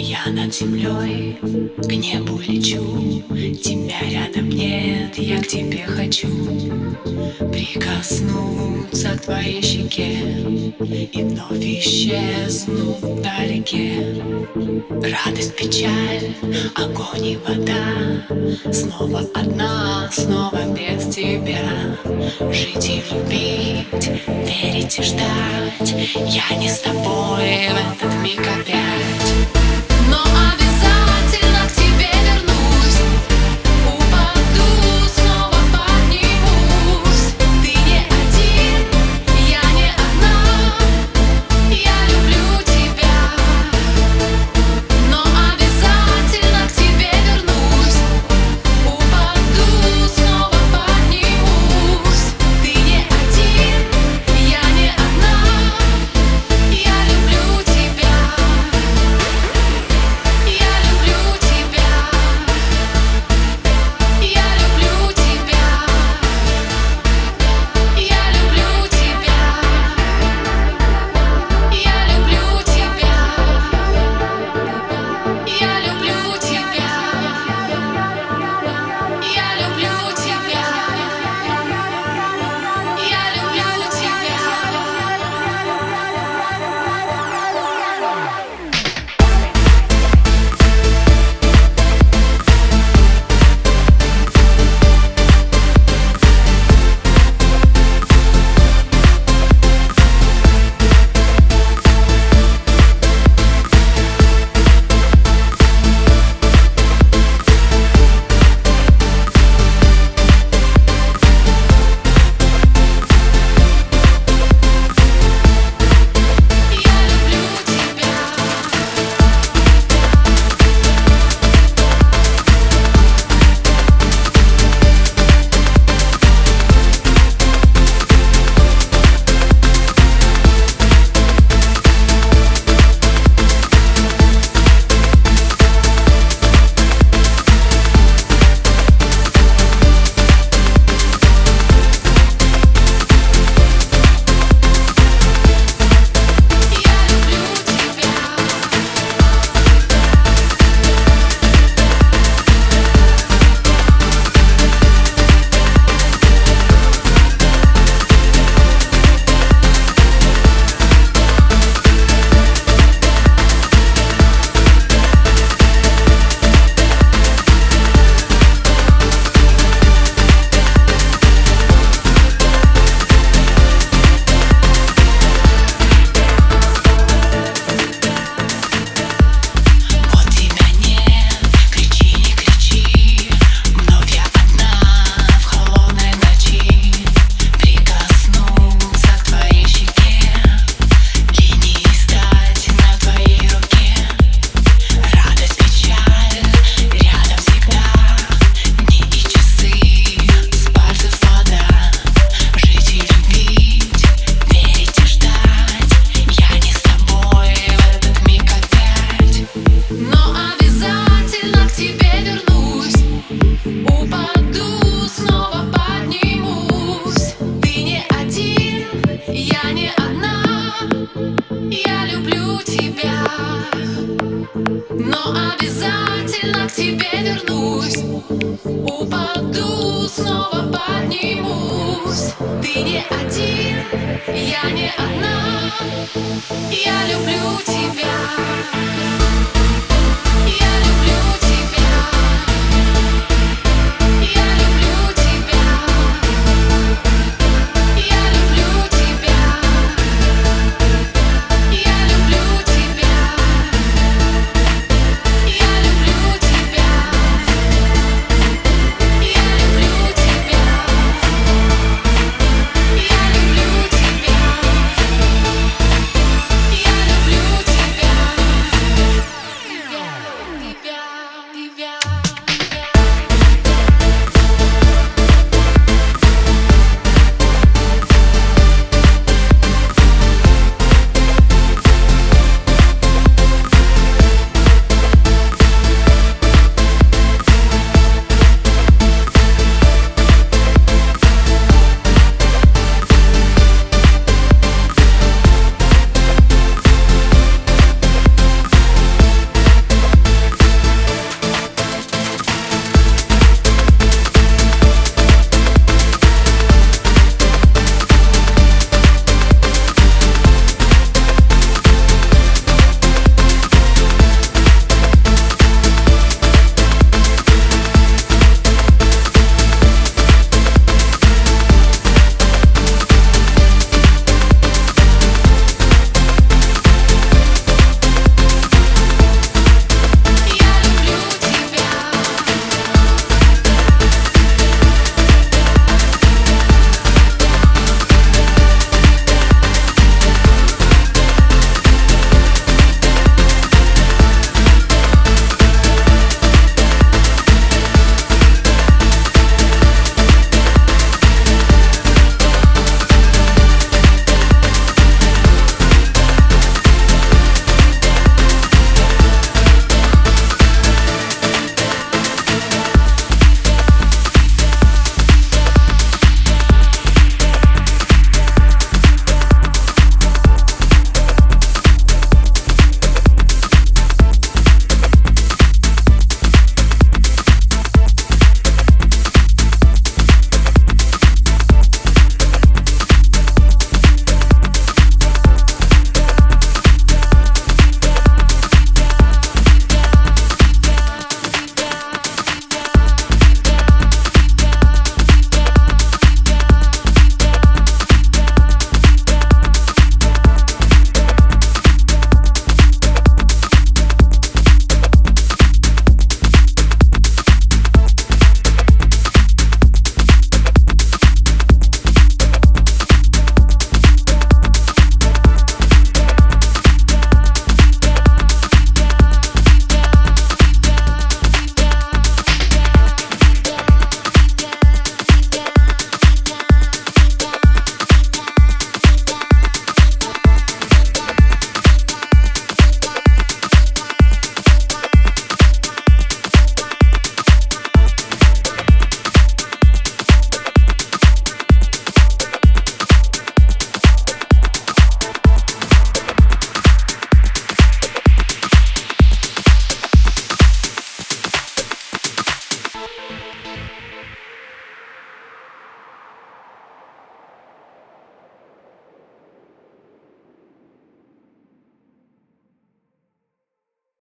Я над землей к небу лечу. Тебя рядом нет, я к тебе хочу. Прикоснуться к твоей щеке И вновь исчезнуть вдалеке. Радость, печаль, огонь и вода. Снова одна, снова без тебя. Жить и любить, верить и ждать. Я не с тобой в этот миг опять Но обязательно к тебе вернусь. Упаду, снова поднимусь. Ты не один, я не одна. Я люблю тебя